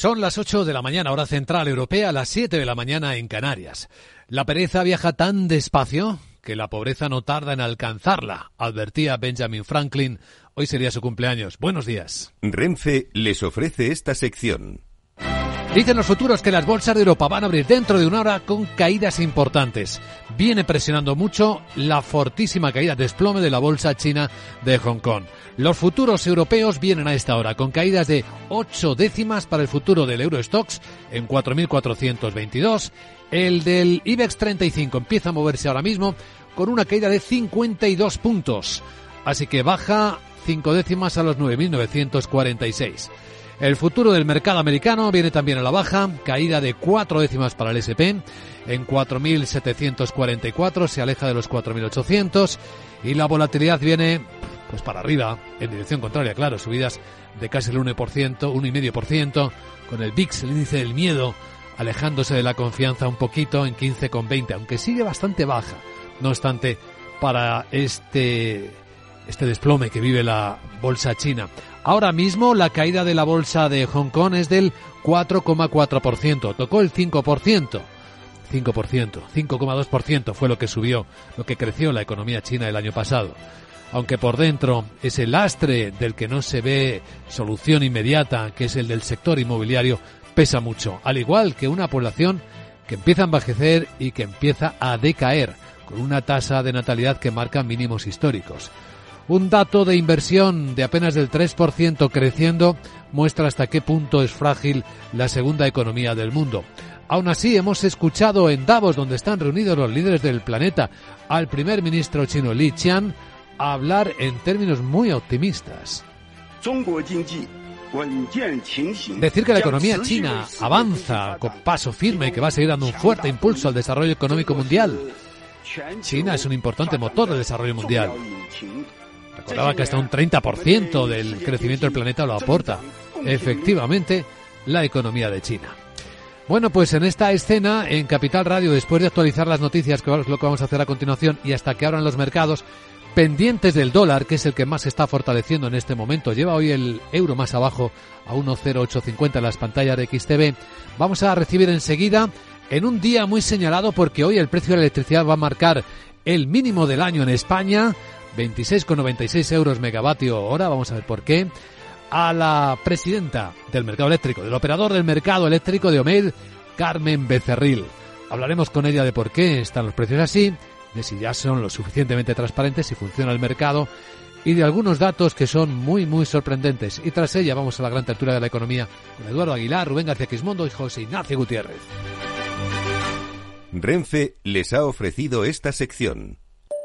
Son las 8 de la mañana, hora central europea, las 7 de la mañana en Canarias. La pereza viaja tan despacio que la pobreza no tarda en alcanzarla, advertía Benjamin Franklin. Hoy sería su cumpleaños. Buenos días. Renfe les ofrece esta sección. Dicen los futuros que las bolsas de Europa van a abrir dentro de una hora con caídas importantes. Viene presionando mucho la fortísima caída desplome de la bolsa china de Hong Kong. Los futuros europeos vienen a esta hora con caídas de 8 décimas para el futuro del Eurostox en 4.422. El del IBEX 35 empieza a moverse ahora mismo con una caída de 52 puntos. Así que baja 5 décimas a los 9.946. El futuro del mercado americano viene también a la baja, caída de cuatro décimas para el SP, en 4.744, se aleja de los 4.800 y la volatilidad viene pues para arriba, en dirección contraria, claro, subidas de casi el 1%, 1,5%, con el VIX, el índice del miedo, alejándose de la confianza un poquito en 15,20, aunque sigue bastante baja. No obstante, para este, este desplome que vive la bolsa china. Ahora mismo la caída de la bolsa de Hong Kong es del 4,4%, tocó el 5%. 5%, 5,2% fue lo que subió, lo que creció la economía china el año pasado. Aunque por dentro ese lastre del que no se ve solución inmediata, que es el del sector inmobiliario, pesa mucho, al igual que una población que empieza a envejecer y que empieza a decaer, con una tasa de natalidad que marca mínimos históricos. Un dato de inversión de apenas del 3% creciendo muestra hasta qué punto es frágil la segunda economía del mundo. Aún así, hemos escuchado en Davos, donde están reunidos los líderes del planeta, al primer ministro chino Li Qian hablar en términos muy optimistas. Decir que la economía china avanza con paso firme y que va a seguir dando un fuerte impulso al desarrollo económico mundial. China es un importante motor del desarrollo mundial. Recordaba que hasta un 30% del crecimiento del planeta lo aporta, efectivamente, la economía de China. Bueno, pues en esta escena, en Capital Radio, después de actualizar las noticias, que es lo que vamos a hacer a continuación, y hasta que abran los mercados, pendientes del dólar, que es el que más se está fortaleciendo en este momento, lleva hoy el euro más abajo a 1,0850 en las pantallas de XTV, vamos a recibir enseguida, en un día muy señalado, porque hoy el precio de la electricidad va a marcar el mínimo del año en España, 26,96 euros megavatio hora, vamos a ver por qué, a la presidenta del mercado eléctrico, del operador del mercado eléctrico de Omed, Carmen Becerril. Hablaremos con ella de por qué están los precios así, de si ya son lo suficientemente transparentes, si funciona el mercado y de algunos datos que son muy, muy sorprendentes. Y tras ella vamos a la gran tertulia de la economía con Eduardo Aguilar, Rubén García Quismondo y José Ignacio Gutiérrez. Renfe les ha ofrecido esta sección.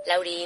Lauri,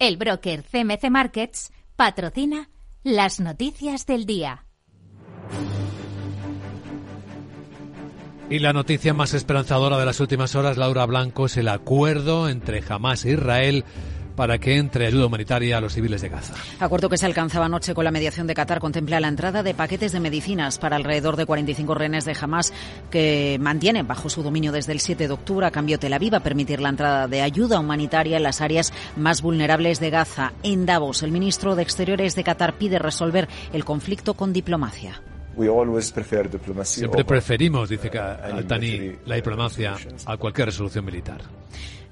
El broker CMC Markets patrocina las noticias del día. Y la noticia más esperanzadora de las últimas horas, Laura Blanco, es el acuerdo entre Hamas e Israel para que entre ayuda humanitaria a los civiles de Gaza. Acuerdo que se alcanzaba anoche con la mediación de Qatar contempla la entrada de paquetes de medicinas para alrededor de 45 rehenes de Hamas que mantienen bajo su dominio desde el 7 de octubre. A cambio, Tel Aviv a permitir la entrada de ayuda humanitaria en las áreas más vulnerables de Gaza. En Davos, el ministro de Exteriores de Qatar pide resolver el conflicto con diplomacia. Siempre preferimos, dice Altani, la diplomacia a cualquier resolución militar.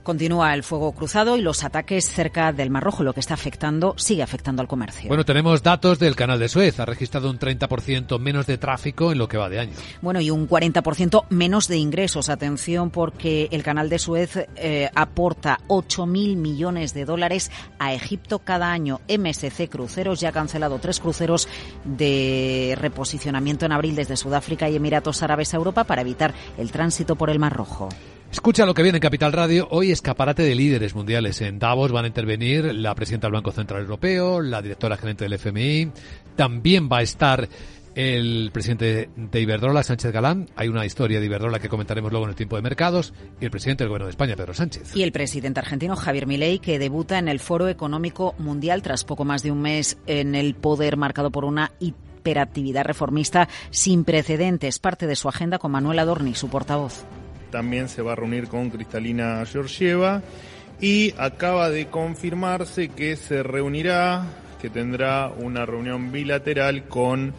Continúa el fuego cruzado y los ataques cerca del Mar Rojo, lo que está afectando, sigue afectando al comercio. Bueno, tenemos datos del canal de Suez. Ha registrado un 30% menos de tráfico en lo que va de año. Bueno, y un 40% menos de ingresos. Atención, porque el canal de Suez eh, aporta 8.000 millones de dólares a Egipto cada año. MSC Cruceros ya ha cancelado tres cruceros de reposicionamiento en abril desde Sudáfrica y Emiratos Árabes a Europa para evitar el tránsito por el Mar Rojo. Escucha lo que viene en Capital Radio. Hoy escaparate de líderes mundiales. En Davos van a intervenir la presidenta del Banco Central Europeo, la directora gerente del FMI. También va a estar el presidente de Iberdrola, Sánchez Galán. Hay una historia de Iberdrola que comentaremos luego en el tiempo de mercados. Y el presidente del Gobierno de España, Pedro Sánchez. Y el presidente argentino, Javier Milei, que debuta en el Foro Económico Mundial tras poco más de un mes en el poder marcado por una hiperactividad reformista sin precedentes. Parte de su agenda con Manuel Adorni, su portavoz. También se va a reunir con Cristalina Georgieva y acaba de confirmarse que se reunirá, que tendrá una reunión bilateral con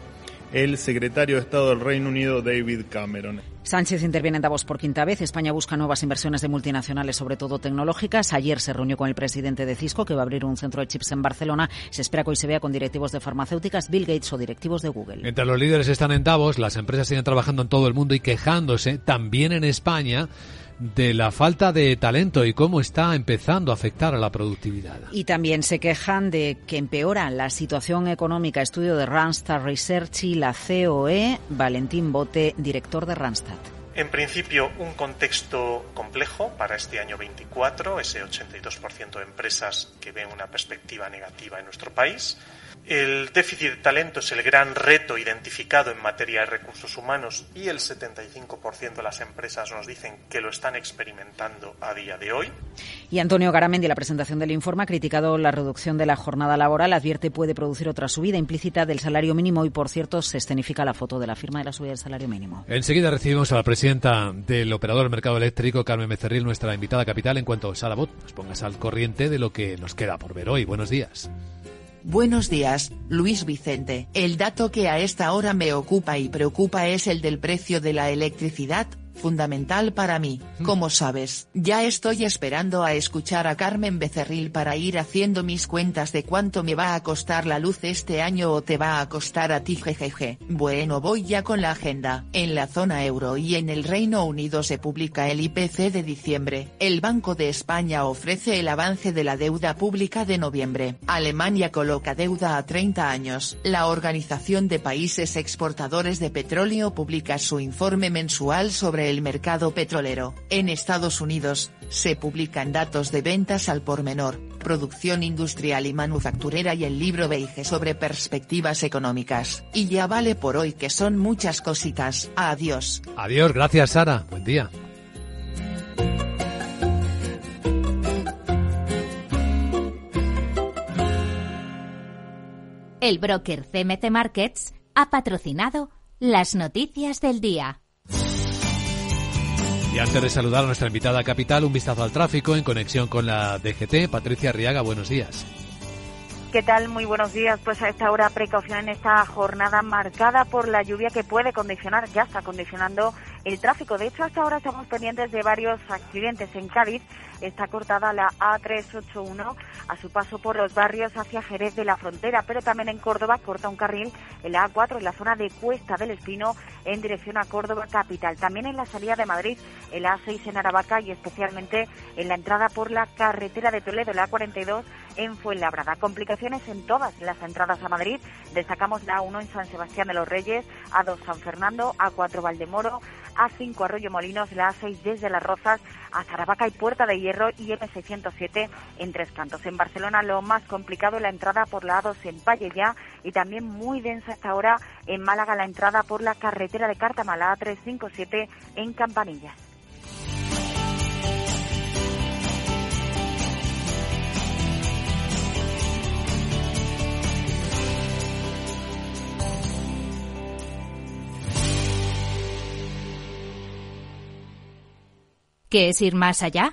el secretario de Estado del Reino Unido, David Cameron. Sánchez interviene en Davos por quinta vez. España busca nuevas inversiones de multinacionales, sobre todo tecnológicas. Ayer se reunió con el presidente de Cisco, que va a abrir un centro de chips en Barcelona. Se espera que hoy se vea con directivos de farmacéuticas, Bill Gates o directivos de Google. Entre los líderes están en Davos, las empresas siguen trabajando en todo el mundo y quejándose, también en España, de la falta de talento y cómo está empezando a afectar a la productividad. Y también se quejan de que empeora la situación económica. Estudio de Randstad Research y la COE. Valentín Bote, director de Randstad. En principio, un contexto complejo para este año 24, ese 82% de empresas que ven una perspectiva negativa en nuestro país. El déficit de talento es el gran reto identificado en materia de recursos humanos y el 75% de las empresas nos dicen que lo están experimentando a día de hoy. Y Antonio Garamendi, la presentación del informe, ha criticado la reducción de la jornada laboral, advierte puede producir otra subida implícita del salario mínimo y, por cierto, se escenifica la foto de la firma de la subida del salario mínimo. Enseguida recibimos a la presidenta del operador del mercado eléctrico, Carmen Becerril, nuestra invitada capital, en cuanto Sara Bot nos pongas al corriente de lo que nos queda por ver hoy. Buenos días. Buenos días, Luis Vicente. El dato que a esta hora me ocupa y preocupa es el del precio de la electricidad, fundamental para mí. Como sabes, ya estoy esperando a escuchar a Carmen Becerril para ir haciendo mis cuentas de cuánto me va a costar la luz este año o te va a costar a ti jejeje. Bueno voy ya con la agenda. En la zona euro y en el Reino Unido se publica el IPC de diciembre. El Banco de España ofrece el avance de la deuda pública de noviembre. Alemania coloca deuda a 30 años. La Organización de Países Exportadores de Petróleo publica su informe mensual sobre el mercado petrolero. En Estados Unidos, se publican datos de ventas al por menor, producción industrial y manufacturera y el libro Beige sobre perspectivas económicas. Y ya vale por hoy que son muchas cositas. Adiós. Adiós, gracias Sara. Buen día. El broker CMC Markets ha patrocinado las noticias del día. Y antes de saludar a nuestra invitada capital, un vistazo al tráfico en conexión con la DGT. Patricia Arriaga, buenos días. ¿Qué tal? Muy buenos días. Pues a esta hora precaución en esta jornada marcada por la lluvia que puede condicionar, ya está condicionando el tráfico. De hecho, hasta ahora estamos pendientes de varios accidentes en Cádiz. Está cortada la A381 a su paso por los barrios hacia Jerez de la Frontera, pero también en Córdoba corta un carril en la A4 en la zona de Cuesta del Espino en dirección a Córdoba capital. También en la salida de Madrid, en la A6 en Aravaca y especialmente en la entrada por la carretera de Toledo, la A42 en Fuenlabrada. Complicaciones en todas las entradas a Madrid. Destacamos la A1 en San Sebastián de los Reyes, A2 San Fernando, A4 Valdemoro, A5 Arroyo Molinos, la A6 desde Las Rozas a Zarabaca y Puerta de Hierro y M607 en Tres Cantos. En Barcelona lo más complicado la entrada por la A2 en Valle ya y también muy densa hasta ahora en Málaga la entrada por la carretera de Cartamala A357 en Campanillas. ¿Qué es ir más allá?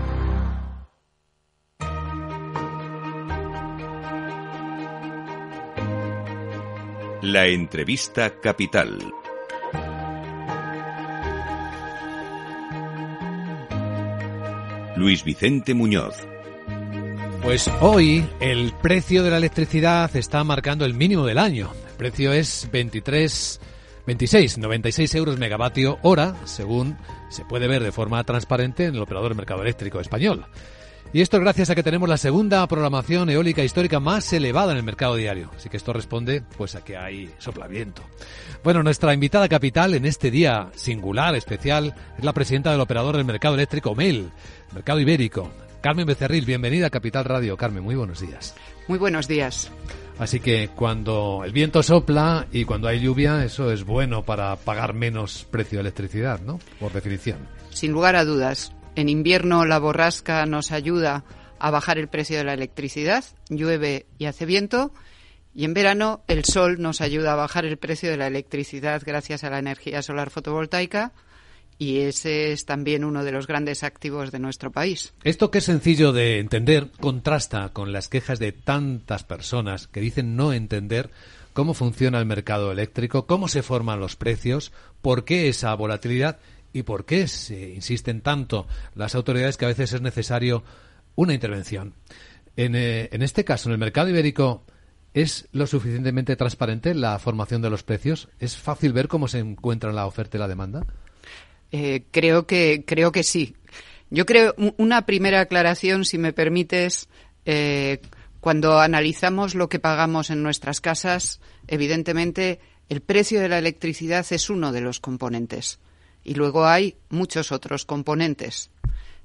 La entrevista capital. Luis Vicente Muñoz. Pues hoy el precio de la electricidad está marcando el mínimo del año. El precio es 23, 26, 96 euros megavatio hora, según se puede ver de forma transparente en el operador del mercado eléctrico español. Y esto es gracias a que tenemos la segunda programación eólica histórica más elevada en el mercado diario. Así que esto responde pues a que hay soplaviento. Bueno, nuestra invitada capital en este día singular, especial, es la presidenta del operador del mercado eléctrico MEL, Mercado Ibérico. Carmen Becerril, bienvenida a Capital Radio. Carmen, muy buenos días. Muy buenos días. Así que cuando el viento sopla y cuando hay lluvia, eso es bueno para pagar menos precio de electricidad, ¿no? Por definición. Sin lugar a dudas. En invierno la borrasca nos ayuda a bajar el precio de la electricidad, llueve y hace viento, y en verano el sol nos ayuda a bajar el precio de la electricidad gracias a la energía solar fotovoltaica, y ese es también uno de los grandes activos de nuestro país. Esto que es sencillo de entender contrasta con las quejas de tantas personas que dicen no entender cómo funciona el mercado eléctrico, cómo se forman los precios, por qué esa volatilidad y por qué se insisten tanto las autoridades que a veces es necesario una intervención. En, eh, en este caso, en el mercado ibérico, ¿es lo suficientemente transparente la formación de los precios? ¿Es fácil ver cómo se encuentra la oferta y la demanda? Eh, creo que creo que sí. Yo creo una primera aclaración, si me permites, eh, cuando analizamos lo que pagamos en nuestras casas, evidentemente el precio de la electricidad es uno de los componentes y luego hay muchos otros componentes.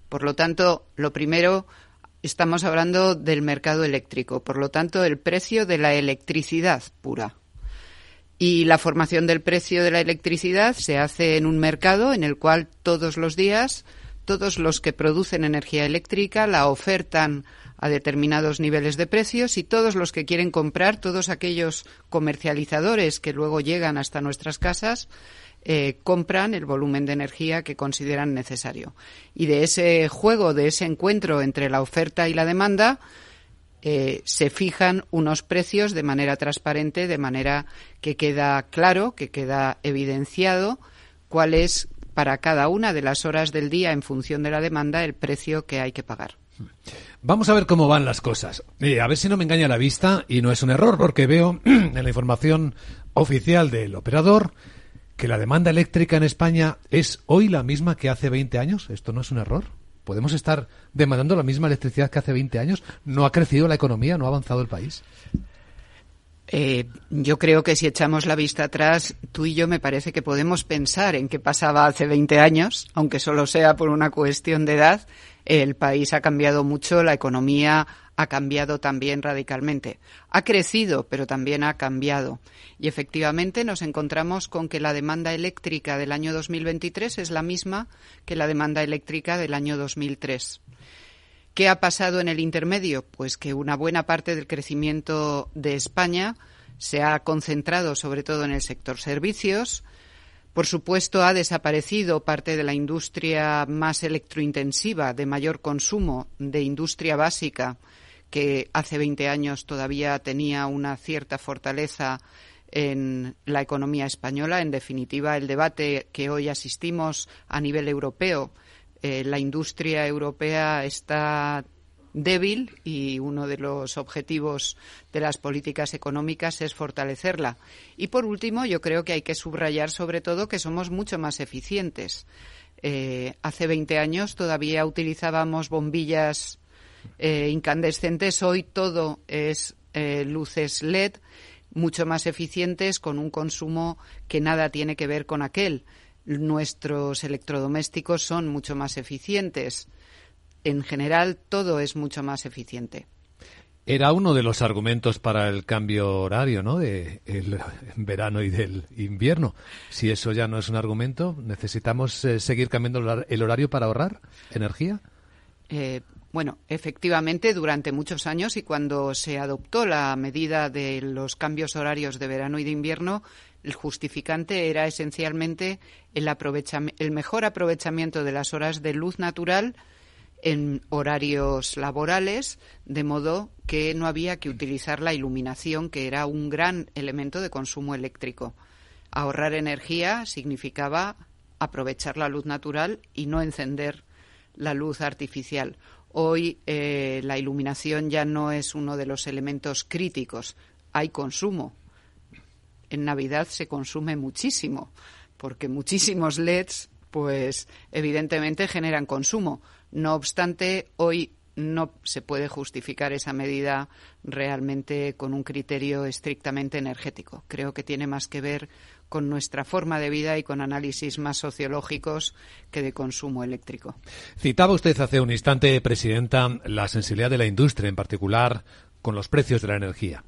Por lo tanto, lo primero, estamos hablando del mercado eléctrico, por lo tanto, el precio de la electricidad pura. Y la formación del precio de la electricidad se hace en un mercado en el cual todos los días todos los que producen energía eléctrica la ofertan a determinados niveles de precios y todos los que quieren comprar, todos aquellos comercializadores que luego llegan hasta nuestras casas, eh, compran el volumen de energía que consideran necesario. Y de ese juego, de ese encuentro entre la oferta y la demanda, eh, se fijan unos precios de manera transparente, de manera que queda claro, que queda evidenciado cuál es para cada una de las horas del día en función de la demanda el precio que hay que pagar. Vamos a ver cómo van las cosas. Eh, a ver si no me engaña la vista y no es un error porque veo en la información oficial del operador que la demanda eléctrica en España es hoy la misma que hace 20 años? ¿Esto no es un error? ¿Podemos estar demandando la misma electricidad que hace 20 años? ¿No ha crecido la economía? ¿No ha avanzado el país? Eh, yo creo que si echamos la vista atrás, tú y yo me parece que podemos pensar en qué pasaba hace 20 años, aunque solo sea por una cuestión de edad. El país ha cambiado mucho, la economía ha cambiado también radicalmente. Ha crecido, pero también ha cambiado. Y efectivamente nos encontramos con que la demanda eléctrica del año 2023 es la misma que la demanda eléctrica del año 2003. ¿Qué ha pasado en el intermedio? Pues que una buena parte del crecimiento de España se ha concentrado sobre todo en el sector servicios. Por supuesto, ha desaparecido parte de la industria más electrointensiva, de mayor consumo, de industria básica, que hace 20 años todavía tenía una cierta fortaleza en la economía española. En definitiva, el debate que hoy asistimos a nivel europeo, eh, la industria europea está débil y uno de los objetivos de las políticas económicas es fortalecerla. Y por último, yo creo que hay que subrayar sobre todo que somos mucho más eficientes. Eh, hace 20 años todavía utilizábamos bombillas eh, incandescentes. Hoy todo es luces LED mucho más eficientes con un consumo que nada tiene que ver con aquel. Nuestros electrodomésticos son mucho más eficientes. En general, todo es mucho más eficiente. Era uno de los argumentos para el cambio horario, ¿no? De el verano y del invierno. Si eso ya no es un argumento, necesitamos eh, seguir cambiando el horario para ahorrar energía. Eh, bueno, efectivamente, durante muchos años y cuando se adoptó la medida de los cambios horarios de verano y de invierno, El justificante era esencialmente el, el mejor aprovechamiento de las horas de luz natural en horarios laborales, de modo que no había que utilizar la iluminación, que era un gran elemento de consumo eléctrico. Ahorrar energía significaba aprovechar la luz natural y no encender la luz artificial. Hoy eh, la iluminación ya no es uno de los elementos críticos. Hay consumo. En Navidad se consume muchísimo, porque muchísimos LEDs, pues evidentemente generan consumo. No obstante, hoy no se puede justificar esa medida realmente con un criterio estrictamente energético. Creo que tiene más que ver con nuestra forma de vida y con análisis más sociológicos que de consumo eléctrico. Citaba usted hace un instante, Presidenta, la sensibilidad de la industria, en particular con los precios de la energía.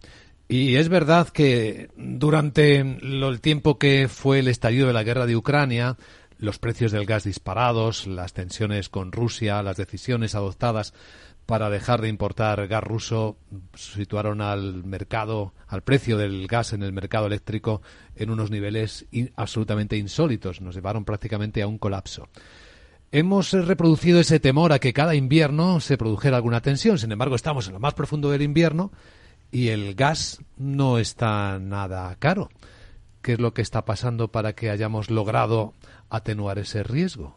Y es verdad que durante el tiempo que fue el estallido de la guerra de Ucrania, los precios del gas disparados, las tensiones con Rusia, las decisiones adoptadas para dejar de importar gas ruso situaron al mercado, al precio del gas en el mercado eléctrico en unos niveles absolutamente insólitos. Nos llevaron prácticamente a un colapso. Hemos reproducido ese temor a que cada invierno se produjera alguna tensión. Sin embargo, estamos en lo más profundo del invierno y el gas no está nada caro. ¿Qué es lo que está pasando para que hayamos logrado atenuar ese riesgo?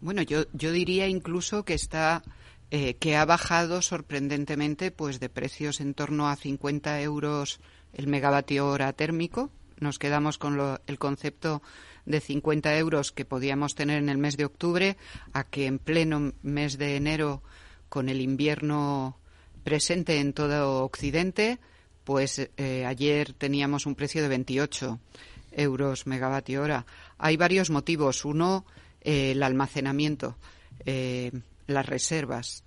Bueno, yo, yo diría incluso que está eh, que ha bajado sorprendentemente pues de precios en torno a 50 euros el megavatio hora térmico. Nos quedamos con el concepto de 50 euros que podíamos tener en el mes de octubre a que en pleno mes de enero con el invierno presente en todo Occidente, pues eh, ayer teníamos un precio de 28 euros megavatio hora. Hay varios motivos. Uno, eh, el almacenamiento las reservas.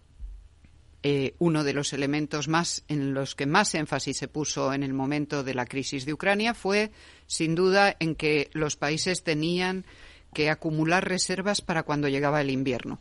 Eh, uno de los elementos más en los que más énfasis se puso en el momento de la crisis de Ucrania fue, sin duda, en que los países tenían que acumular reservas para cuando llegaba el invierno.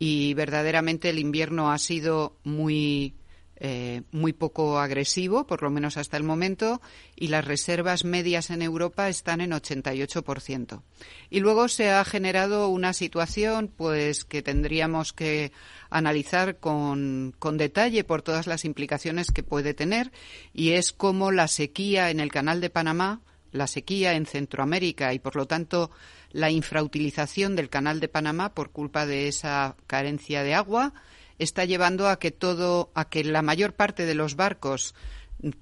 Y verdaderamente el invierno ha sido muy eh, muy poco agresivo, por lo menos hasta el momento, y las reservas medias en Europa están en 88%. Y luego se ha generado una situación pues que tendríamos que analizar con, con detalle por todas las implicaciones que puede tener, y es como la sequía en el Canal de Panamá, la sequía en Centroamérica y, por lo tanto, la infrautilización del Canal de Panamá por culpa de esa carencia de agua, está llevando a que todo, a que la mayor parte de los barcos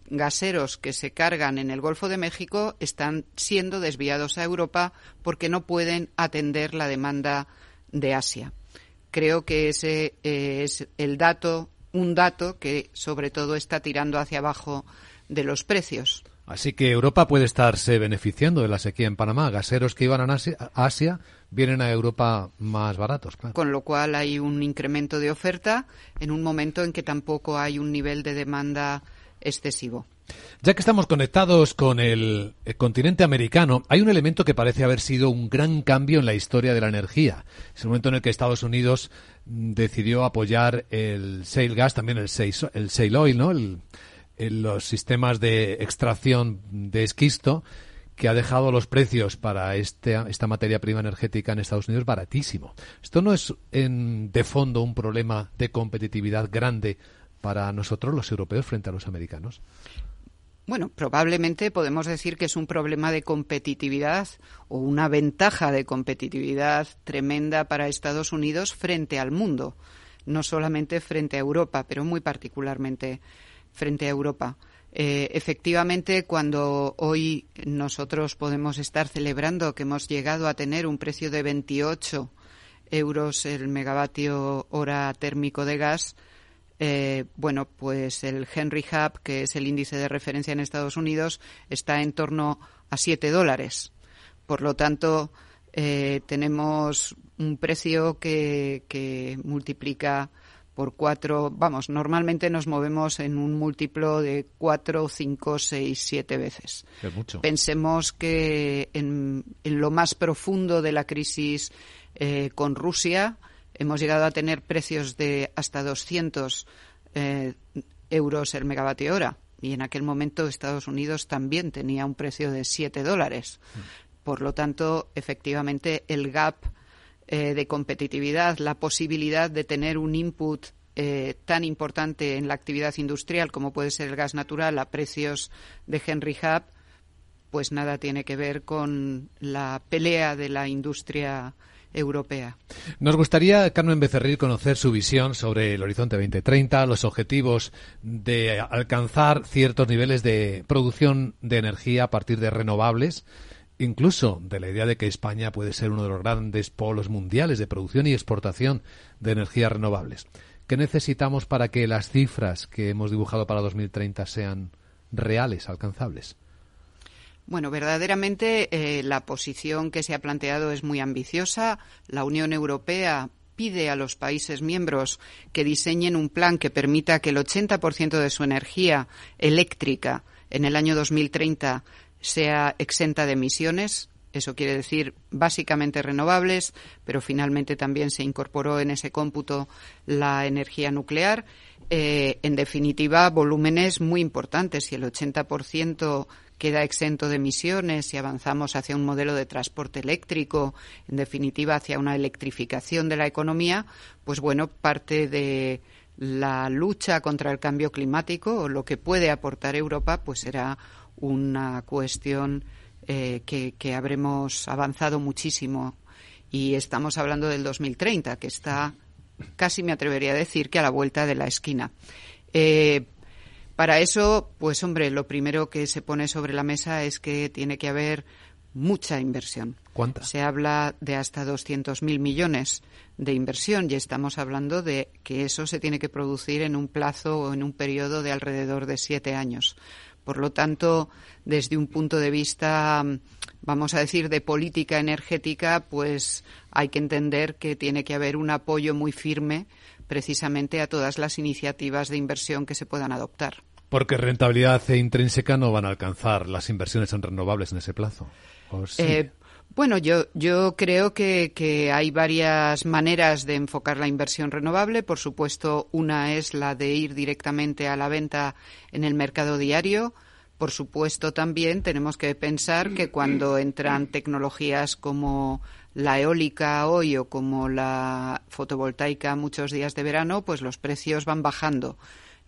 gaseros que se cargan en el Golfo de México están siendo desviados a Europa porque no pueden atender la demanda de Asia. Creo que ese eh, es el dato, un dato que sobre todo está tirando hacia abajo de los precios. Así que Europa puede estarse beneficiando de la sequía en Panamá. Gaseros que iban a Asia, vienen a Europa más baratos. Con lo cual hay un incremento de oferta en un momento en que tampoco hay un nivel de demanda excesivo. Ya que estamos conectados con el, continente americano, hay un elemento que parece haber sido un gran cambio en la historia de la energía. Es el momento en el que Estados Unidos decidió apoyar el shale gas, también el shale, el shale oil, ¿no? El, en los sistemas de extracción de esquisto que ha dejado los precios para este, esta materia prima energética en Estados Unidos baratísimo. ¿Esto no es de fondo un problema de competitividad grande para nosotros los europeos frente a los americanos? Bueno, probablemente podemos decir que es un problema de competitividad o una ventaja de competitividad tremenda para Estados Unidos frente al mundo, no solamente frente a Europa, pero muy particularmente frente a Europa. Eh, efectivamente, cuando hoy nosotros podemos estar celebrando que hemos llegado a tener un precio de 28 euros el megavatio hora térmico de gas, eh, bueno, pues el Henry Hub, que es el índice de referencia en Estados Unidos, está en torno a 7 dólares. Por lo tanto, eh, tenemos un precio que, que multiplica por cuatro, vamos, normalmente nos movemos en un múltiplo de cuatro, cinco, seis, siete veces. Pensemos que en, lo más profundo de la crisis eh, con Rusia hemos llegado a tener precios de hasta 200 eh, euros el megavatio hora. y en aquel momento Estados Unidos también tenía un precio de 7 dólares. Por lo tanto, efectivamente, el gap eh, de competitividad, la posibilidad de tener un input eh, tan importante en la actividad industrial como puede ser el gas natural a precios de Henry Hub, pues nada tiene que ver con la pelea de la industria europea. Nos gustaría, Carmen Becerril, conocer su visión sobre el Horizonte 2030, los objetivos de alcanzar ciertos niveles de producción de energía a partir de renovables, incluso de la idea de que España puede ser uno de los grandes polos mundiales de producción y exportación de energías renovables. ¿Qué necesitamos para que las cifras que hemos dibujado para 2030 sean reales, alcanzables? Bueno, verdaderamente eh, la posición que se ha planteado es muy ambiciosa. La Unión Europea pide a los países miembros que diseñen un plan que permita que el 80% de su energía eléctrica en el año 2030 sea exenta de emisiones. Eso quiere decir básicamente renovables, pero finalmente también se incorporó en ese cómputo la energía nuclear. Eh, en definitiva, volúmenes muy importantes. Si el 80% queda exento de emisiones, si avanzamos hacia un modelo de transporte eléctrico, en definitiva hacia una electrificación de la economía, pues bueno, parte de la lucha contra el cambio climático o lo que puede aportar Europa, pues será una cuestión eh, que, que, habremos avanzado muchísimo. Y estamos hablando del 2030, que está casi me atrevería a decir que a la vuelta de la esquina. Eh, para eso, pues hombre, lo primero que se pone sobre la mesa es que tiene que haber mucha inversión. ¿Cuánta? Se habla de hasta 200.000 millones de inversión y estamos hablando de que eso se tiene que producir en un plazo o en un periodo de alrededor de siete años. Por lo tanto, desde un punto de vista, vamos a decir, de política energética, pues hay que entender que tiene que haber un apoyo muy firme precisamente a todas las iniciativas de inversión que se puedan adoptar. Porque rentabilidad e intrínseca no van a alcanzar las inversiones en renovables en ese plazo. Eh, bueno, yo, yo creo que, hay varias maneras de enfocar la inversión renovable. Por supuesto, una es la de ir directamente a la venta en el mercado diario. Por supuesto, también tenemos que pensar que cuando entran tecnologías como la eólica hoy o como la fotovoltaica muchos días de verano, pues los precios van bajando.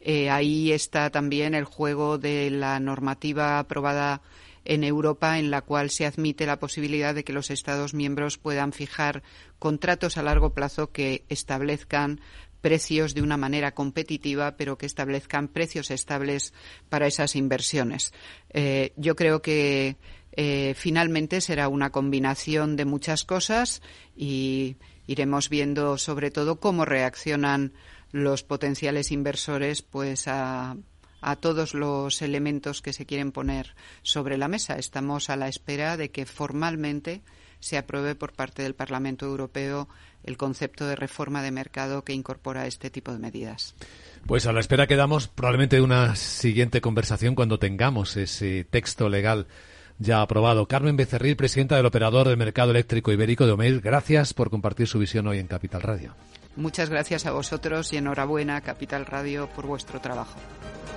Eh, ahí está también el juego de la normativa aprobada en Europa en la cual se admite la posibilidad de que los Estados miembros puedan fijar contratos a largo plazo que establezcan precios de una manera competitiva, pero que establezcan precios estables para esas inversiones. Eh, yo creo que eh, finalmente será una combinación de muchas cosas y iremos viendo sobre todo cómo reaccionan los potenciales inversores pues a, a todos los elementos que se quieren poner sobre la mesa. Estamos a la espera de que formalmente se apruebe por parte del Parlamento Europeo el concepto de reforma de mercado que incorpora este tipo de medidas. Pues a la espera quedamos probablemente de una siguiente conversación cuando tengamos ese texto legal ya aprobado. Carmen Becerril, presidenta del operador del mercado eléctrico ibérico de Omeir, gracias por compartir su visión hoy en Capital Radio. Muchas gracias a vosotros y enhorabuena, Capital Radio, por vuestro trabajo.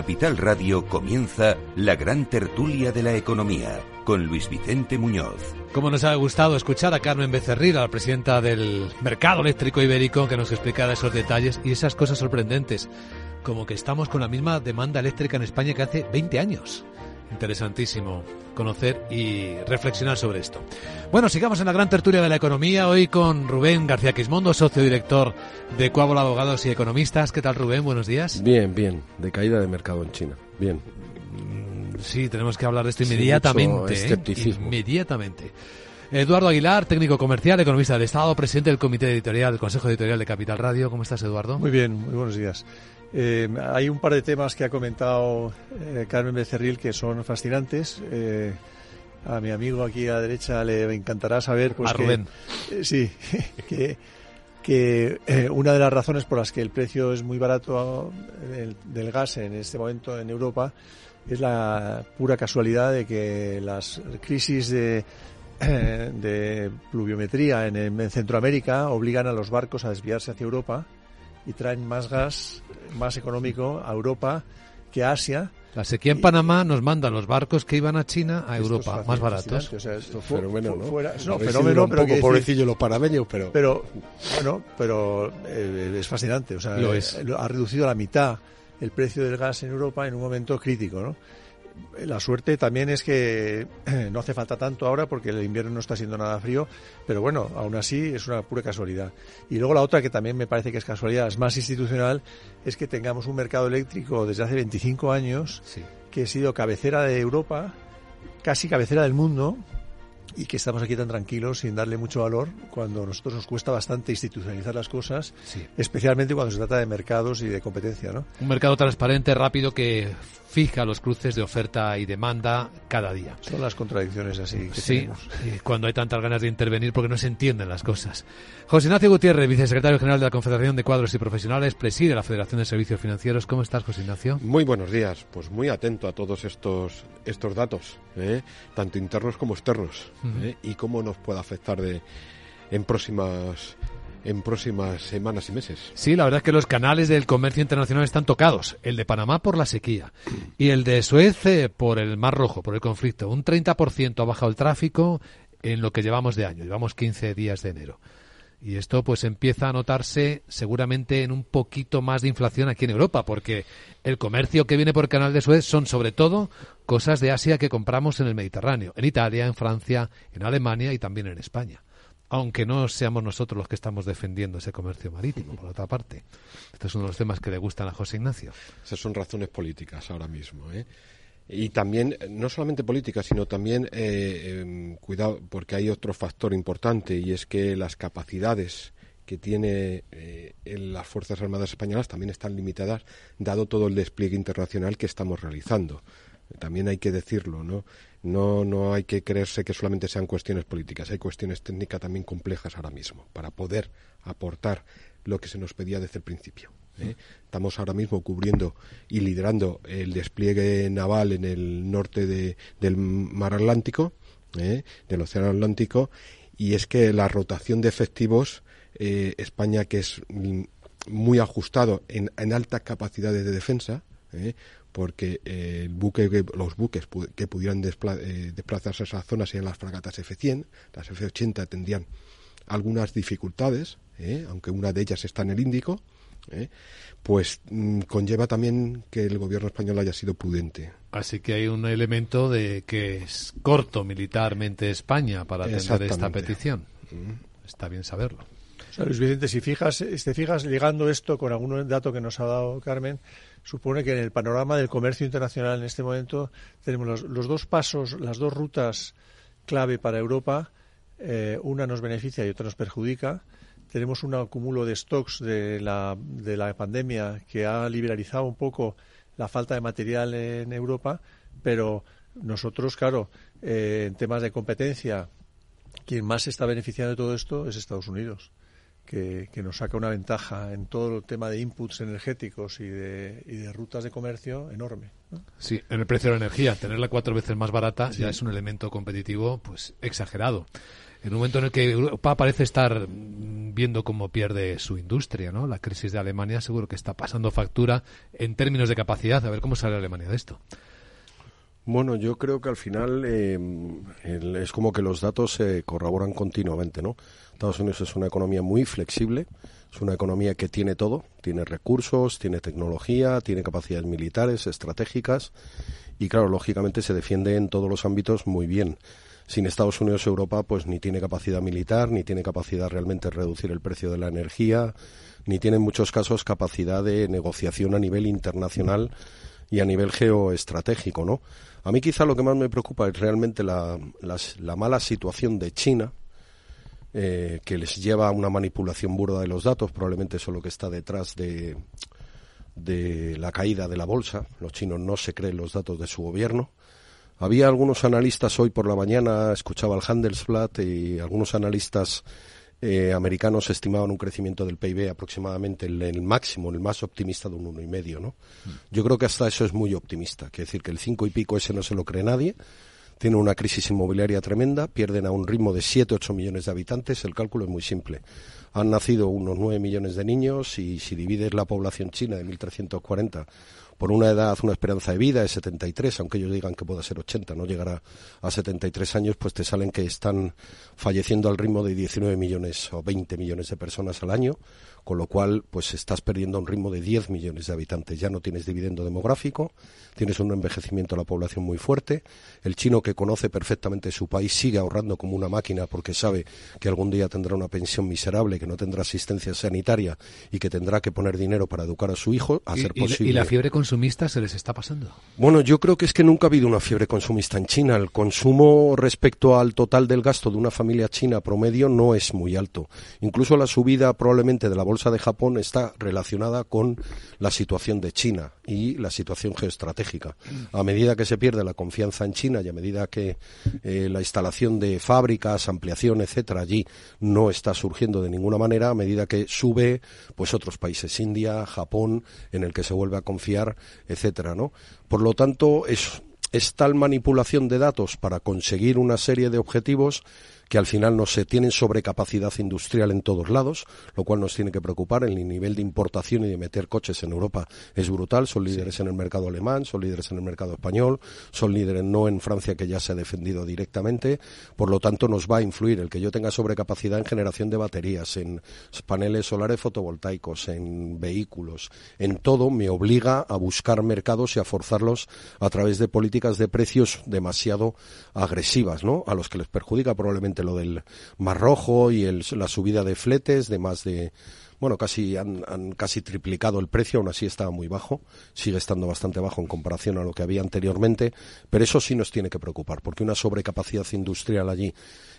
Capital Radio comienza la gran tertulia de la economía con Luis Vicente Muñoz. Como nos ha gustado escuchar a Carmen Becerril, la presidenta del Mercado Eléctrico Ibérico, que nos explicara esos detalles y esas cosas sorprendentes, como que estamos con la misma demanda eléctrica en España que hace 20 años. Interesantísimo conocer y reflexionar sobre esto. Bueno, sigamos en la gran tertulia de la economía, hoy con Rubén García Quismondo, socio director de Coábola Abogados y Economistas. ¿Qué tal, Rubén? Buenos días. Bien, bien. De caída de mercado en China. Bien. Mm, sí, tenemos que hablar de esto inmediatamente. Sí, escepticismo. ¿eh? Inmediatamente. Eduardo Aguilar, técnico comercial, economista del Estado, presidente del Comité Editorial, del Consejo Editorial de Capital Radio. ¿Cómo estás, Eduardo? Muy bien, muy buenos días. Eh, hay un par de temas que ha comentado eh, Carmen Becerril que son fascinantes. Eh, a mi amigo aquí a la derecha le encantará saber pues a Rubén. Que, sí, que, que una de las razones por las que el precio es muy barato del, del gas en este momento en Europa es la pura casualidad de que las crisis de de pluviometría en, en, Centroamérica obligan a los barcos a desviarse hacia Europa y traen más gas, más económico a Europa que a Asia. La sequía en Panamá nos manda los barcos que iban a China a Europa, más baratos. O sea, esto fue, fenómeno, ¿no? Fuera, no, fenómeno, pero un poco pobrecillo los panameños, pero... Pero, bueno, pero eh, es fascinante. O sea, Lo es. Eh, ha reducido a la mitad el precio del gas en Europa en un momento crítico, ¿no? La suerte también es que no hace falta tanto ahora porque el invierno no está siendo nada frío, pero bueno, aún así es una pura casualidad. Y luego la otra que también me parece que es casualidad, es más institucional, es que tengamos un mercado eléctrico desde hace 25 años Sí. que ha sido cabecera de Europa, casi cabecera del mundo, y que estamos aquí tan tranquilos sin darle mucho valor cuando a nosotros nos cuesta bastante institucionalizar las cosas, Sí. especialmente cuando se trata de mercados y de competencia, ¿no? Un mercado transparente, rápido, que fija los cruces de oferta y demanda cada día. Son las contradicciones así que Sí, tenemos. y cuando hay tantas ganas de intervenir porque no se entienden las cosas. José Ignacio Gutiérrez, vicesecretario general de la Confederación de Cuadros y Profesionales, preside la Federación de Servicios Financieros. ¿Cómo estás, José Ignacio? Muy buenos días. Pues muy atento a todos estos, estos datos, ¿eh? tanto internos como externos, ¿eh? y cómo nos puede afectar de, en, próximas, en próximas semanas y meses. Sí, la verdad es que los canales del comercio internacional están tocados. El de Panamá por la sequía y el de Suez eh, por el Mar Rojo, por el conflicto. Un 30% ha bajado el tráfico en lo que llevamos de año. Llevamos 15 días de enero. Y esto pues empieza a notarse seguramente en un poquito más de inflación aquí en Europa, porque el comercio que viene por canal de Suez son sobre todo cosas de Asia que compramos en el Mediterráneo, en Italia, en Francia, en Alemania y también en España. Aunque no seamos nosotros los que estamos defendiendo ese comercio marítimo, por otra parte. Este es uno de los temas que le gustan a José Ignacio. Esas son razones políticas ahora mismo. ¿eh? Y también, eh, no solamente políticas, sino también, eh, em, cuidado, porque hay otro factor importante y es que las capacidades que tiene eh, las Fuerzas Armadas Españolas también están limitadas, dado todo el despliegue internacional que estamos realizando. También hay que decirlo, ¿no? No, no hay que creerse que solamente sean cuestiones políticas, hay cuestiones técnicas también complejas ahora mismo para poder aportar lo que se nos pedía desde el principio. ¿Eh? Estamos ahora mismo cubriendo y liderando el despliegue naval en el norte del mar Atlántico, ¿eh? del Océano Atlántico, y es que la rotación de efectivos, eh, España que es muy ajustado en, altas capacidades de defensa, porque el buque, los buques que pudieran desplazarse a esas zonas serían las fragatas F-100, las F-80 tendrían algunas dificultades, aunque una de ellas está en el Índico, ¿eh? pues mm, conlleva también que el gobierno español haya sido prudente. Así que hay un elemento de que es corto militarmente España para atender esta petición. Mm. Está bien saberlo. Luis Vicente, si fijas, te fijas ligando esto con algún dato que nos ha dado Carmen, supone que en el panorama del comercio internacional en este momento tenemos los, dos pasos, las dos rutas clave para Europa. Eh, una nos beneficia y otra nos perjudica tenemos un acumulo de stocks de la, de la pandemia que ha liberalizado un poco la falta de material en Europa, pero nosotros, claro, eh, en temas de competencia, quien más se está beneficiando de todo esto es Estados Unidos, que, nos saca una ventaja en todo el tema de inputs energéticos y de, y de rutas de comercio enorme. Sí, en el precio de la energía, tenerla cuatro veces más barata ya es un elemento competitivo pues exagerado en un momento en el que Europa parece estar viendo cómo pierde su industria, ¿no? La crisis de Alemania seguro que está pasando factura en términos de capacidad. A ver cómo sale Alemania de esto. Bueno, yo creo que al final eh, es como que los datos se corroboran continuamente, ¿no? Estados Unidos es una economía muy flexible, es una economía que tiene todo, tiene recursos, tiene tecnología, tiene capacidades militares, estratégicas y claro, lógicamente se defiende en todos los ámbitos muy bien sin Estados Unidos Europa pues ni tiene capacidad militar, ni tiene capacidad realmente de reducir el precio de la energía, ni tiene en muchos casos capacidad de negociación a nivel internacional y a nivel geoestratégico, ¿no? A mí quizá lo que más me preocupa es realmente la, mala situación de China, eh, que les lleva a una manipulación burda de los datos, probablemente eso es lo que está detrás de, de la caída de la bolsa. Los chinos no se creen los datos de su gobierno. Había algunos analistas hoy por la mañana, escuchaba el Handelsblatt y algunos analistas eh, americanos estimaban un crecimiento del PIB aproximadamente el, el, máximo, el más optimista de un uno y medio, ¿no? Mm. Yo creo que hasta eso es muy optimista, quiere decir que el cinco y pico ese no se lo cree nadie, tiene una crisis inmobiliaria tremenda, pierden a un ritmo de 7, 8 millones de habitantes, el cálculo es muy simple. Han nacido unos 9 millones de niños y si divides la población china de 1340 por una edad, una esperanza de vida de 73, aunque ellos digan que pueda ser 80, no llegará a 73 años, pues te salen que están falleciendo al ritmo de 19 millones o 20 millones de personas al año, con lo cual pues estás perdiendo un ritmo de 10 millones de habitantes. Ya no tienes dividendo demográfico, tienes un envejecimiento de la población muy fuerte. El chino que conoce perfectamente su país sigue ahorrando como una máquina porque sabe que algún día tendrá una pensión miserable, que no tendrá asistencia sanitaria y que tendrá que poner dinero para educar a su hijo, a ser posible. ¿Y la fiebre consumista se les está pasando? Bueno, yo creo que es que nunca ha habido una fiebre consumista en China. El consumo respecto al total del gasto de una familia china promedio no es muy alto. Incluso la subida probablemente de la bolsa de Japón está relacionada con la situación de China y la situación geoestratégica. A medida que se pierde la confianza en China y a medida que eh, la instalación de fábricas, ampliación, etcétera, allí no está surgiendo de ninguna manera, a medida que sube, pues otros países, India, Japón, en el que se vuelve a confiar, etcétera. Por lo tanto, es tal manipulación de datos para conseguir una serie de objetivos que al final no se tienen sobrecapacidad industrial en todos lados, lo cual nos tiene que preocupar. El nivel de importación y de meter coches en Europa es brutal. Son líderes en el mercado alemán, son líderes en el mercado español, son líderes no en Francia que ya se ha defendido directamente. Por lo tanto, nos va a influir el que yo tenga sobrecapacidad en generación de baterías, en paneles solares fotovoltaicos, en vehículos, en todo me obliga a buscar mercados y a forzarlos a través de políticas de precios demasiado agresivas, ¿no? A los que les perjudica probablemente lo del Mar Rojo y el, la subida de fletes de más de bueno, casi han, han, casi triplicado el precio, aún así estaba muy bajo, sigue estando bastante bajo en comparación a lo que había anteriormente, pero eso sí nos tiene que preocupar, porque una sobrecapacidad industrial allí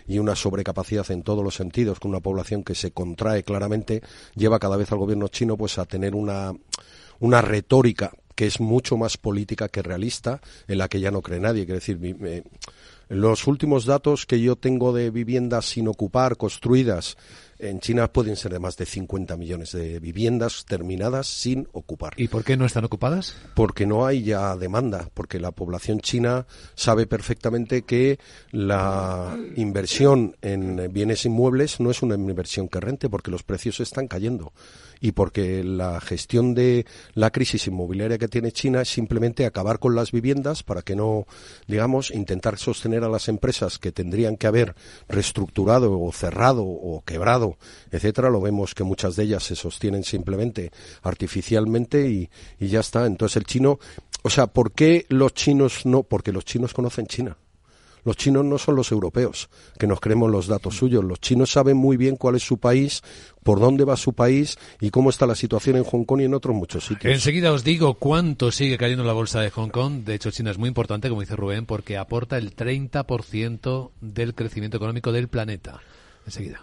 y una sobrecapacidad en todos los sentidos, con una población que se contrae claramente, lleva cada vez al gobierno chino pues a tener una una retórica que es mucho más política que realista, en la que ya no cree nadie. Quiere decir, los últimos datos que yo tengo de viviendas sin ocupar, construidas, en China pueden ser de más de 50 millones de viviendas terminadas sin ocupar. ¿Y por qué no están ocupadas? Porque no hay ya demanda, porque la población china sabe perfectamente que la inversión en bienes inmuebles no es una inversión que rente, porque los precios están cayendo y porque la gestión de la crisis inmobiliaria que tiene China es simplemente acabar con las viviendas para que no, digamos, intentar sostener a las empresas que tendrían que haber reestructurado o cerrado o quebrado, etcétera. Lo vemos que muchas de ellas se sostienen simplemente artificialmente y, y ya está. Entonces el chino, o sea, ¿por qué los chinos no? Porque los chinos conocen China. Los chinos no son los europeos, que nos creemos los datos suyos. Los chinos saben muy bien cuál es su país, por dónde va su país y cómo está la situación en Hong Kong y en otros muchos sitios. Enseguida os digo cuánto sigue cayendo la bolsa de Hong Kong. De hecho, China es muy importante, como dice Rubén, porque aporta el 30% del crecimiento económico del planeta. Enseguida.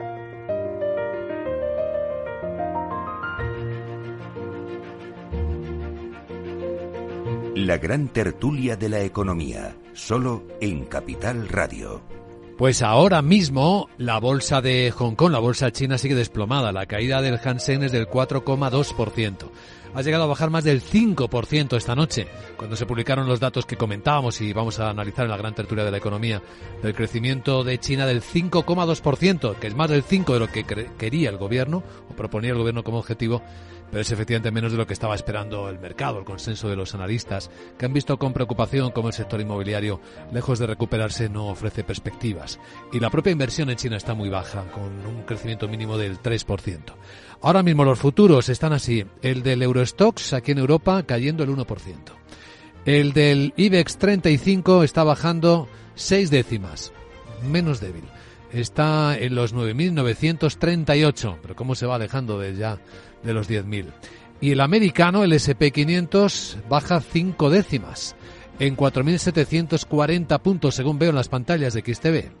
La gran tertulia de la economía, solo en Capital Radio. Pues ahora mismo la bolsa de Hong Kong, la bolsa china sigue desplomada. La caída del Hansen es del 4,2%. Ha llegado a bajar más del 5% esta noche, cuando se publicaron los datos que comentábamos y vamos a analizar en la gran tertulia de la economía, del crecimiento de China del 5,2%, que es más del 5% de lo que quería el gobierno, o proponía el gobierno como objetivo, pero es efectivamente menos de lo que estaba esperando el mercado, el consenso de los analistas, que han visto con preocupación cómo el sector inmobiliario, lejos de recuperarse, no ofrece perspectivas. Y la propia inversión en China está muy baja, con un crecimiento mínimo del 3%. Ahora mismo los futuros están así. El del Eurostox aquí en Europa cayendo el 1%. El del IBEX 35 está bajando 6 décimas, menos débil está en los 9.938, pero cómo se va alejando de ya de los 10.000. Y el americano, el SP500, baja 5 décimas, en 4.740 puntos, según veo en las pantallas de XTV.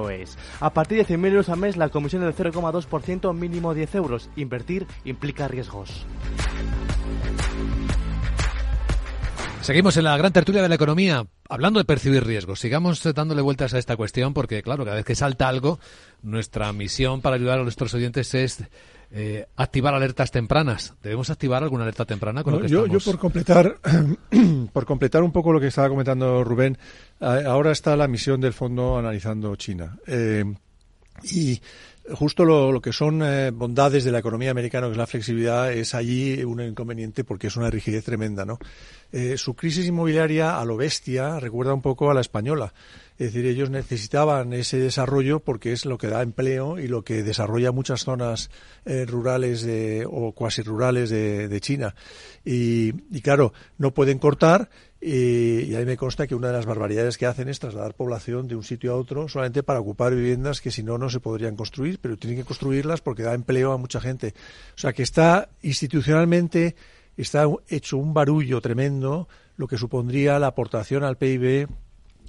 es. A partir de 100.000 euros al mes, la comisión es del 0,2%, mínimo 10 euros. Invertir implica riesgos. Seguimos en la gran tertulia de la economía, hablando de percibir riesgos. Sigamos dándole vueltas a esta cuestión porque, claro, cada vez que salta algo, nuestra misión para ayudar a nuestros oyentes es eh, activar alertas tempranas. ¿Debemos activar alguna alerta temprana con lo que yo, estamos? yo por completar, por completar un poco lo que estaba comentando Rubén, ahora está la misión del fondo analizando China. Eh, y justo lo, que son eh, bondades de la economía americana, que es la flexibilidad, es allí un inconveniente porque es una rigidez tremenda, ¿no? su crisis inmobiliaria a lo bestia recuerda un poco a la española. Es decir, ellos necesitaban ese desarrollo porque es lo que da empleo y lo que desarrolla muchas zonas eh, rurales o cuasi rurales de, China. Y, claro, no pueden cortar y, ahí me consta que una de las barbaridades que hacen es trasladar población de un sitio a otro solamente para ocupar viviendas que si no, no se podrían construir, pero tienen que construirlas porque da empleo a mucha gente. O sea que está institucionalmente, está hecho un barullo tremendo lo que supondría la aportación al PIB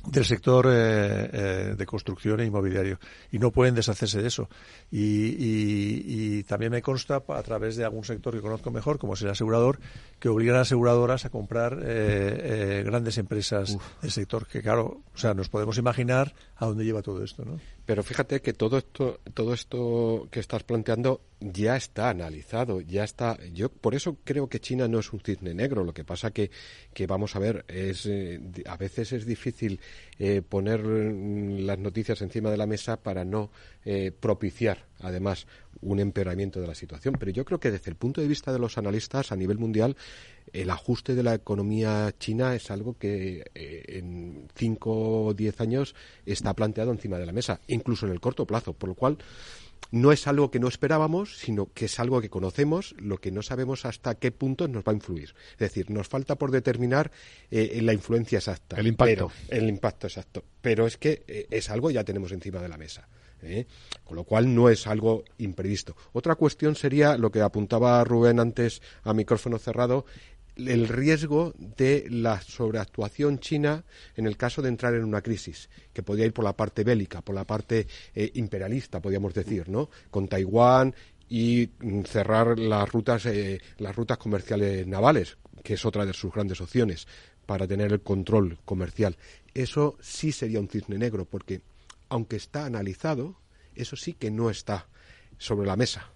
del sector eh, eh, de construcción e inmobiliario y no pueden deshacerse de eso y, también me consta a través de algún sector que conozco mejor como es el asegurador que obligan a aseguradoras a comprar eh, grandes empresas del sector que claro o sea nos podemos imaginar a dónde lleva todo esto ¿no? Pero fíjate que todo esto, todo esto que estás planteando ya está analizado, ya está. Yo por eso creo que China no es un cisne negro. Lo que pasa que, que vamos a ver, es eh, a veces es difícil eh, poner mm, las noticias encima de la mesa para no eh, propiciar, además, un empeoramiento de la situación. Pero yo creo que desde el punto de vista de los analistas a nivel mundial, el ajuste de la economía china es algo que en cinco o diez años está planteado encima de la mesa, incluso en el corto plazo. Por lo cual no es algo que no esperábamos, sino que es algo que conocemos, lo que no sabemos hasta qué punto nos va a influir. Es decir, nos falta por determinar eh, la influencia exacta. El impacto. el impacto exacto. Pero es que eh, es algo ya tenemos encima de la mesa. ¿eh? Con lo cual no es algo imprevisto. Otra cuestión sería lo que apuntaba Rubén antes a micrófono cerrado, el riesgo de la sobreactuación china en el caso de entrar en una crisis, que podría ir por la parte bélica, por la parte eh, imperialista, podríamos decir, ¿no? Con Taiwán y mm, cerrar las rutas, eh, las rutas comerciales navales, que es otra de sus grandes opciones para tener el control comercial. Eso sí sería un cisne negro, porque aunque está analizado, eso sí que no está sobre la mesa.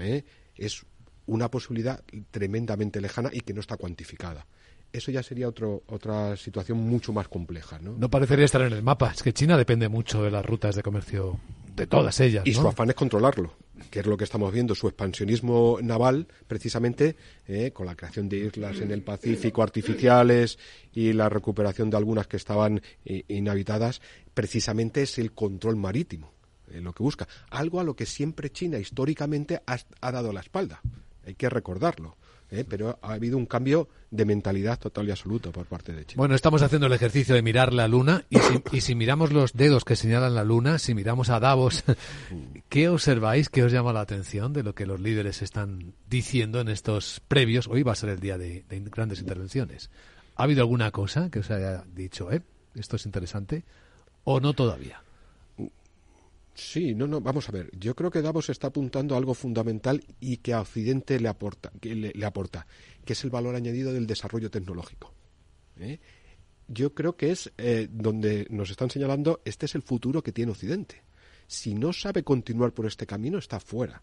¿eh? Es una posibilidad tremendamente lejana y que no está cuantificada. Eso ya sería otro, otra situación mucho más compleja. ¿no? no parecería estar en el mapa. Es que China depende mucho de las rutas de comercio, de todas ellas. Y su afán es controlarlo, que es lo que estamos viendo. Su expansionismo naval, precisamente, eh, con la creación de islas en el Pacífico artificiales y la recuperación de algunas que estaban eh, inhabitadas, precisamente es el control marítimo. Eh, lo que busca. Algo a lo que siempre China históricamente ha dado la espalda hay que recordarlo. ¿eh? pero ha habido un cambio de mentalidad total y absoluto por parte de China. Bueno, estamos haciendo el ejercicio de mirar la luna y si, miramos los dedos que señalan la luna, si miramos a Davos, ¿qué observáis? ¿Qué os llama la atención de lo que los líderes están diciendo en estos previos? Hoy va a ser el día de, de grandes intervenciones. ¿Ha habido alguna cosa que os haya dicho, eh, esto es interesante, o no todavía? Sí, no, no, vamos a ver. Yo creo que Davos está apuntando a algo fundamental y que a Occidente le aporta, que, le, aporta, que es el valor añadido del desarrollo tecnológico. ¿eh? Yo creo que es eh, donde nos están señalando, este es el futuro que tiene Occidente. Si no sabe continuar por este camino, está fuera.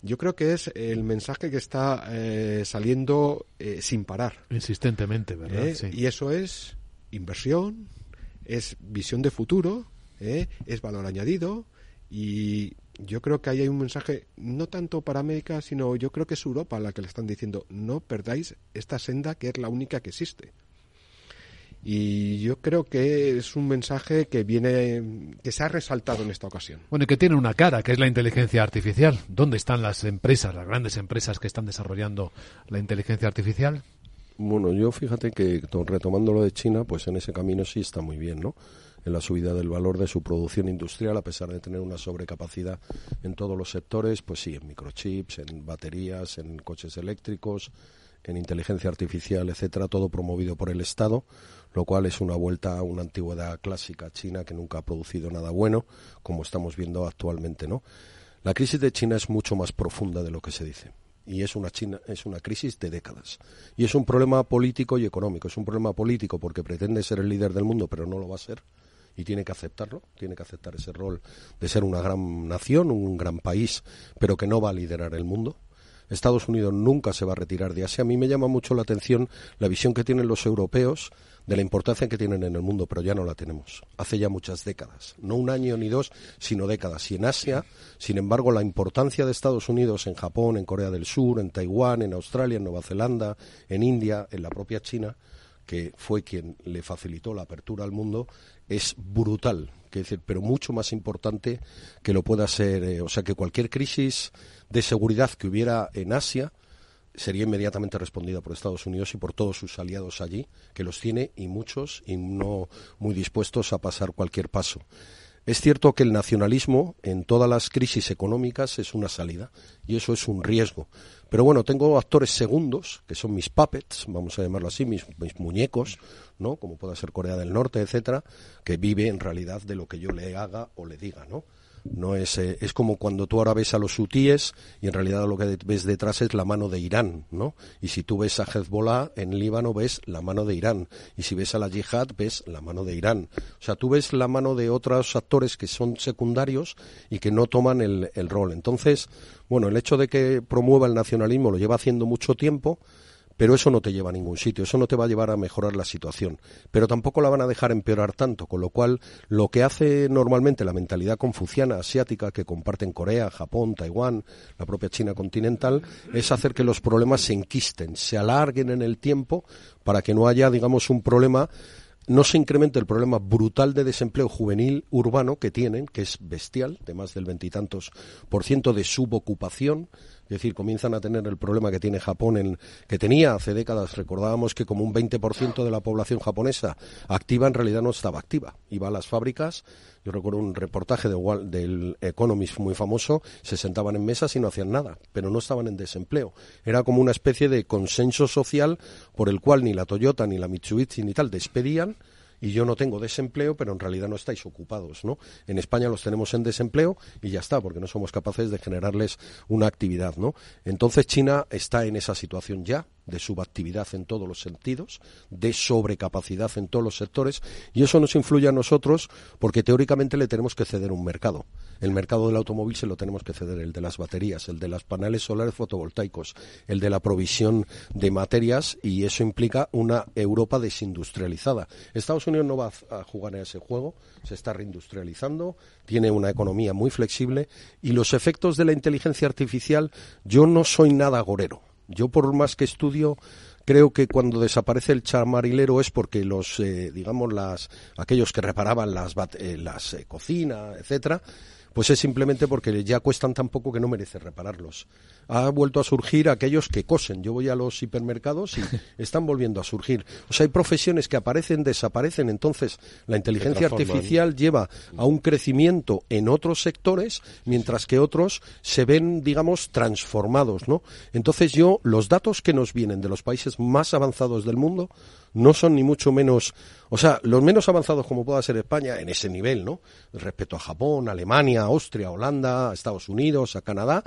Yo creo que es el mensaje que está eh, saliendo sin parar. Insistentemente, ¿verdad? Sí. Y eso es inversión, es visión de futuro ¿eh? es valor añadido y yo creo que ahí hay un mensaje no tanto para América, sino yo creo que es Europa la que le están diciendo no perdáis esta senda que es la única que existe. Y yo creo que es un mensaje que viene, que se ha resaltado en esta ocasión. Bueno, y que tiene una cara, que es la inteligencia artificial. ¿Dónde están las empresas, las grandes empresas que están desarrollando la inteligencia artificial? Bueno, yo fíjate que retomando lo de China, pues en ese camino sí está muy bien, ¿no? En la subida del valor de su producción industrial, a pesar de tener una sobrecapacidad en todos los sectores, pues sí, en microchips, en baterías, en coches eléctricos, en inteligencia artificial, etcétera, todo promovido por el Estado, lo cual es una vuelta a una antigüedad clásica china que nunca ha producido nada bueno, como estamos viendo actualmente, ¿no? La crisis de China es mucho más profunda de lo que se dice y es una China, es una crisis de décadas y es un problema político y económico es un problema político porque pretende ser el líder del mundo pero no lo va a ser y tiene que aceptarlo, tiene que aceptar ese rol de ser una gran nación, un gran país, pero que no va a liderar el mundo. Estados Unidos nunca se va a retirar de Asia. A mí me llama mucho la atención la visión que tienen los europeos de la importancia que tienen en el mundo, pero ya no la tenemos. Hace ya muchas décadas, no un año ni dos, sino décadas. Y en Asia, sin embargo, la importancia de Estados Unidos en Japón, en Corea del Sur, en Taiwán, en Australia, en Nueva Zelanda, en India, en la propia China, que fue quien le facilitó la apertura al mundo, es brutal, que decir, pero mucho más importante que lo pueda ser, eh, o sea, que cualquier crisis de seguridad que hubiera en Asia sería inmediatamente respondida por Estados Unidos y por todos sus aliados allí, que los tiene y muchos y no muy dispuestos a pasar cualquier paso. Es cierto que el nacionalismo en todas las crisis económicas es una salida y eso es un riesgo. Pero bueno, tengo actores segundos, que son mis puppets, vamos a llamarlo así, mis, muñecos, ¿no? Como pueda ser Corea del Norte, etcétera, que vive en realidad de lo que yo le haga o le diga, ¿no? No es, eh, es como cuando tú ahora ves a los hutíes y en realidad lo que ves detrás es la mano de Irán, ¿no? Y si tú ves a Hezbollah en Líbano ves la mano de Irán. Y si ves a la yihad ves la mano de Irán. O sea, tú ves la mano de otros actores que son secundarios y que no toman el, el rol. Entonces, bueno, el hecho de que promueva el nacionalismo lo lleva haciendo mucho tiempo pero eso no te lleva a ningún sitio, eso no te va a llevar a mejorar la situación, pero tampoco la van a dejar empeorar tanto, con lo cual lo que hace normalmente la mentalidad confuciana asiática que comparten Corea, Japón, Taiwán, la propia China continental, es hacer que los problemas se enquisten, se alarguen en el tiempo para que no haya, digamos, un problema no se incremente el problema brutal de desempleo juvenil urbano que tienen, que es bestial, de más del veintitantos por ciento de subocupación, es decir, comienzan a tener el problema que tiene Japón, en, que tenía hace décadas. Recordábamos que como un 20% de la población japonesa activa en realidad no estaba activa. Iba a las fábricas. Yo recuerdo un reportaje de, del Economist muy famoso. Se sentaban en mesas y no hacían nada, pero no estaban en desempleo. Era como una especie de consenso social por el cual ni la Toyota, ni la Mitsubishi, ni tal despedían y yo no tengo desempleo, pero en realidad no estáis ocupados, ¿no? En España los tenemos en desempleo y ya está, porque no somos capaces de generarles una actividad, ¿no? Entonces China está en esa situación ya, de subactividad en todos los sentidos, de sobrecapacidad en todos los sectores, y eso nos influye a nosotros porque teóricamente le tenemos que ceder un mercado. El mercado del automóvil se lo tenemos que ceder, el de las baterías, el de los paneles solares fotovoltaicos, el de la provisión de materias, y eso implica una Europa desindustrializada. Estados Unidos no va a jugar en ese juego, se está reindustrializando, tiene una economía muy flexible, y los efectos de la inteligencia artificial, yo no soy nada gorero yo por más que estudio creo que cuando desaparece el chamarilero es porque los eh, digamos las aquellos que reparaban las eh, las eh, cocinas etcétera pues es simplemente porque ya cuestan tan poco que no merece repararlos. Ha vuelto a surgir aquellos que cosen. Yo voy a los hipermercados y están volviendo a surgir. O sea, hay profesiones que aparecen, desaparecen. Entonces, la inteligencia artificial lleva a un crecimiento en otros sectores, mientras que otros se ven, digamos, transformados, ¿no? Entonces, yo, los datos que nos vienen de los países más avanzados del mundo no son ni mucho menos, o sea, los menos avanzados como pueda ser España en ese nivel, ¿no? Respecto a Japón, Alemania, Austria, Holanda, Estados Unidos, a Canadá,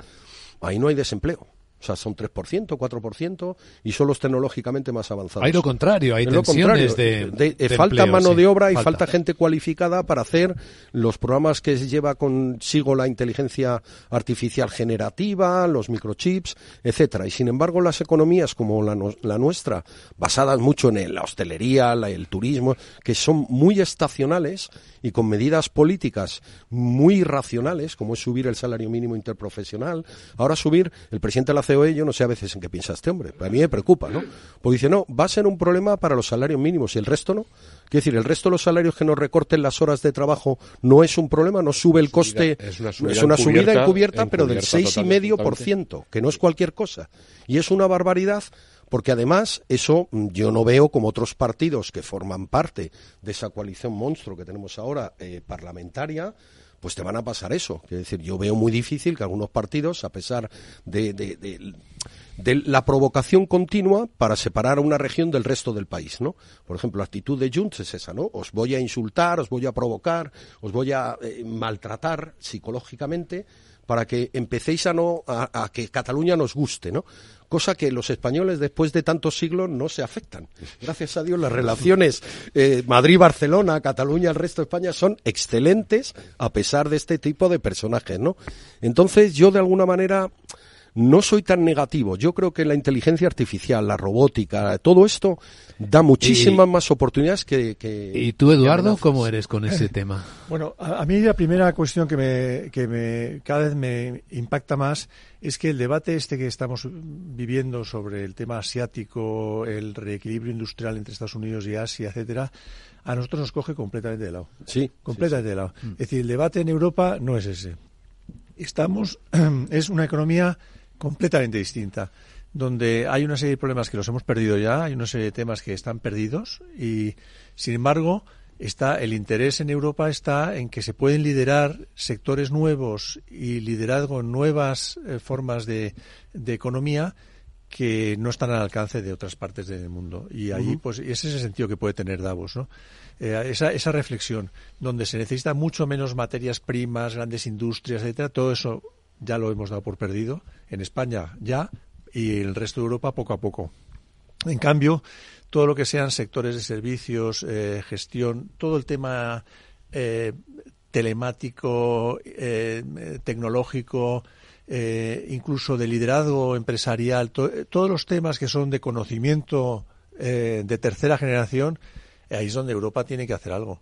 ahí no hay desempleo. Sea, son 3%, 4% y son los tecnológicamente más avanzados. Hay lo contrario, hay tensiones de, eh, Falta mano de obra y falta. gente cualificada para hacer los programas que lleva consigo la inteligencia artificial generativa, los microchips, etcétera. Y sin embargo, las economías como la, la nuestra, basadas mucho en la hostelería, el turismo, que son muy estacionales y con medidas políticas muy racionales, como es subir el salario mínimo interprofesional, ahora subir el presidente de la Yo no sé a veces en qué piensa este hombre, a mí me preocupa, ¿no? Porque dice, no, va a ser un problema para los salarios mínimos y el resto no. Quiere decir, el resto de los salarios que nos recorten las horas de trabajo no es un problema, no sube el coste, es una subida, encubierta, pero del 6,5%, que no es cualquier cosa. Y es una barbaridad porque además eso mm, yo no veo como otros partidos que forman parte de esa coalición monstruo que tenemos ahora eh, parlamentaria, pues te van a pasar eso. Es decir, yo veo muy difícil que algunos partidos, a pesar de, de, la provocación continua para separar a una región del resto del país, ¿no? Por ejemplo, la actitud de Junts es esa, ¿no? Os voy a insultar, os voy a provocar, os voy a eh, maltratar psicológicamente para que empecéis a no a, que Cataluña nos guste, ¿no? Cosa que los españoles después de tantos siglos no se afectan. Gracias a Dios las relaciones eh, Madrid-Barcelona, Cataluña, el resto de España son excelentes a pesar de este tipo de personajes, ¿no? Entonces yo de alguna manera no soy tan negativo. Yo creo que la inteligencia artificial, la robótica, todo esto da muchísimas más oportunidades que, ¿Y tú, Eduardo, cómo eres con ese tema? Bueno, a, mí la primera cuestión que, me, que me, cada vez me impacta más es que el debate este que estamos viviendo sobre el tema asiático, el reequilibrio industrial entre Estados Unidos y Asia, etcétera, a nosotros nos coge completamente de lado. Sí. Completamente de lado. Mm. Es decir, el debate en Europa no es ese. Estamos, es una economía completamente distinta, donde hay una serie de problemas que los hemos perdido ya, hay una serie de temas que están perdidos y, sin embargo, está el interés en Europa está en que se pueden liderar sectores nuevos y liderazgo en nuevas eh, formas de, de economía que no están al alcance de otras partes del mundo. Y ahí, pues, es ese sentido que puede tener Davos, ¿no? Eh, esa, esa reflexión, donde se necesita mucho menos materias primas, grandes industrias, etcétera, todo eso ya lo hemos dado por perdido. En España ya, y el resto de Europa poco a poco. En cambio, todo lo que sean sectores de servicios, eh, gestión, todo el tema eh, telemático, eh, tecnológico, incluso de liderazgo empresarial, todos los temas que son de conocimiento de tercera generación, ahí es donde Europa tiene que hacer algo.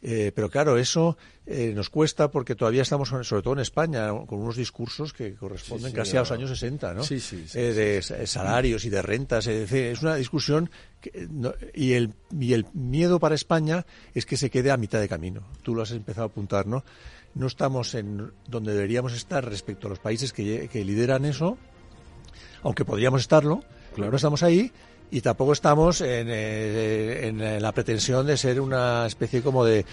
Eh, pero claro, eso eh, nos cuesta porque todavía estamos, sobre todo en España, con unos discursos que corresponden casi a los años 60, ¿no? Sí, sí, eh, de salarios y de rentas. Es, una discusión y, el, y el miedo para España es que se quede a mitad de camino. Tú lo has empezado a apuntar, ¿no? No estamos en donde deberíamos estar respecto a los países que, que lideran eso, aunque podríamos estarlo, claro. no estamos ahí y tampoco estamos eh, en, la pretensión de ser una especie como de,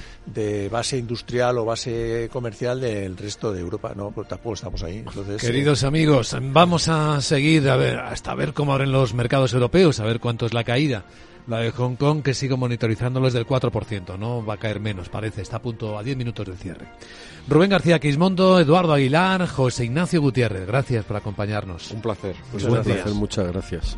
base industrial o base comercial del resto de Europa. No, pues tampoco estamos ahí. Entonces, Queridos eh, amigos, vamos a seguir a ver, hasta ver cómo abren los mercados europeos, a ver cuánto es la caída. La de Hong Kong, que sigo monitorizándolos del 4%, no va a caer menos, parece, está a punto a 10 minutos del cierre. Rubén García Quismondo, Eduardo Aguilar, José Ignacio Gutiérrez, gracias por acompañarnos. Un placer. Muchas gracias. Muchas gracias.